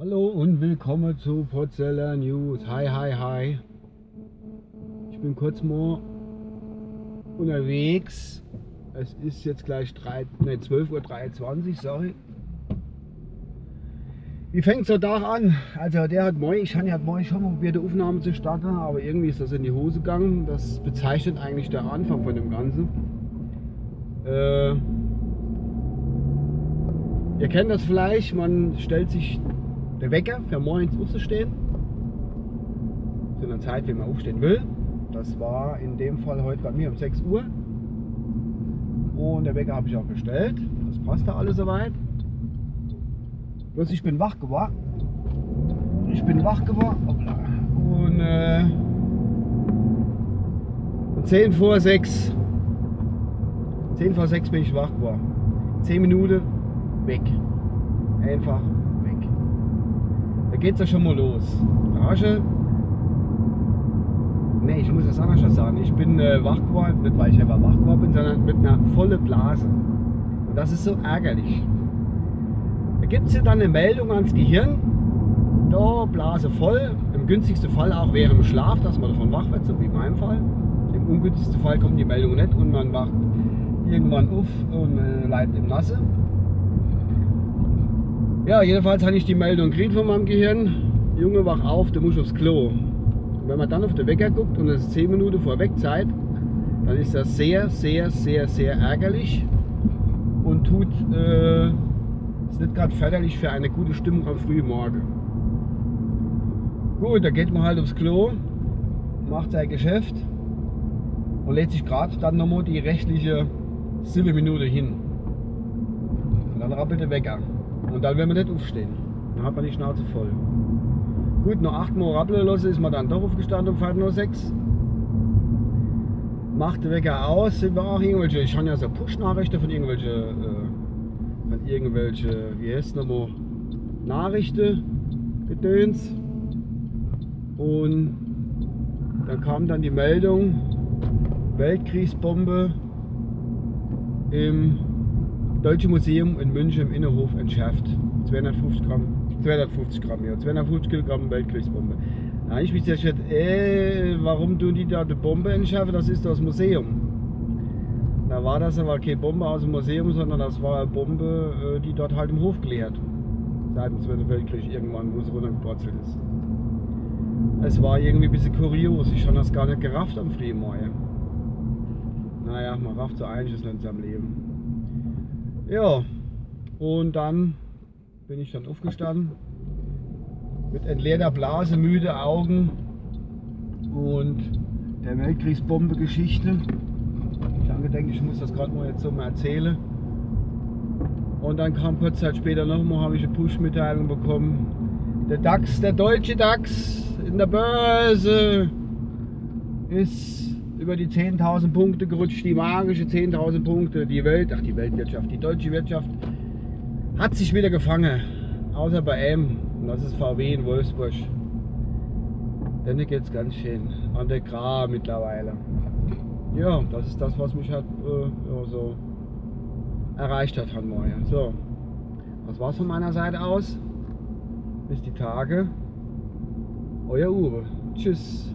Hallo und willkommen zu Potzeller News. Hi, hi, hi. Ich bin kurz mal unterwegs. Es ist jetzt gleich 3, nee, 12.23 Uhr, sorry. Wie fängt der Tag an? Also der hat morgen, ich hatte morgen schon mal probiert, die Aufnahme zu starten, aber irgendwie ist das in die Hose gegangen. Das bezeichnet eigentlich der Anfang von dem Ganzen. Äh, ihr kennt das vielleicht, man stellt sich der Wecker für morgens aufzustehen. Zu einer Zeit, wie man aufstehen will. Das war in dem Fall heute bei mir um 6 Uhr. Und der Wecker habe ich auch gestellt. Das passt da alles soweit. Bloß ich bin wach geworden. Ich bin wach geworden. Und äh, 10 vor 6. 10 vor 6 bin ich wach geworden. 10 Minuten weg. Einfach geht es ja schon mal los. Garage. Ne, ich muss das anders sagen. Ich bin äh, wach geworden, nicht weil ich einfach wach geworden bin, sondern mit einer vollen Blase. Und das ist so ärgerlich. Da gibt es ja dann eine Meldung ans Gehirn. Da, Blase voll. Im günstigsten Fall auch während dem Schlaf, dass man davon wach wird, so wie in meinem Fall. Im ungünstigsten Fall kommt die Meldung nicht und man wacht irgendwann auf und äh, bleibt im Nasse. Ja, jedenfalls habe ich die Meldung gekriegt von meinem Gehirn. Junge, wach auf, du musst aufs Klo. Und wenn man dann auf den Wecker guckt und es ist 10 Minuten vor Wegzeit, dann ist das sehr, sehr, sehr, sehr ärgerlich und tut äh, ist nicht gerade förderlich für eine gute Stimmung am frühen Morgen. Gut, da geht man halt aufs Klo, macht sein Geschäft und lädt sich gerade dann nochmal die rechtliche 7 Minuten hin. Und dann rappelt der Wecker. Und dann will man nicht aufstehen. Dann hat man die Schnauze voll. Gut, nach 8 Mal rappeln ist man dann doch aufgestanden um nach 6. Macht der Wecker aus, sind wir auch irgendwelche, ich habe ja so Push-Nachrichten von irgendwelchen, äh, von irgendwelche, wie heißt es nochmal, Nachrichten, Gedöns. Und dann kam dann die Meldung, Weltkriegsbombe im Deutschen Museum in München im Innenhof entschärft. 250 Gramm, 250 Gramm, ja, 250 Kilogramm Weltkriegsbombe. Da habe ich mich gesagt, ey, warum tun die da die Bombe entschärfen? Das ist das Museum. Da war das aber keine Bombe aus dem Museum, sondern das war eine Bombe, äh, die dort halt im Hof geleert. Seit dem Zweiten Weltkrieg irgendwann, wo sie runtergepurzelt ist. Es war irgendwie ein bisschen kurios. Ich habe das gar nicht gerafft am Frühmorgen. Naja, man rafft so einiges in seinem Leben. Ja, und dann bin ich dann aufgestanden mit entleerter Blase, müde Augen und der Weltkriegsbombe-Geschichte. Ich habe gedacht, ich muss das gerade mal jetzt so mal erzählen. Und dann kam kurz Zeit später nochmal, habe ich eine Push-Mitteilung bekommen. Der DAX, der deutsche DAX in der Börse ist über die 10.000 Punkte gerutscht, die magische 10.000 Punkte. Die Welt, ach die Weltwirtschaft, die deutsche Wirtschaft hat sich wieder gefangen. Außer bei M, und das ist VW in Wolfsburg. Denn hier geht es ganz schön an der Gra mittlerweile. Ja, das ist das, was mich halt äh, ja, so erreicht hat heute Morgen. So, das war's von meiner Seite aus. Bis die Tage. Euer Uwe. Tschüss.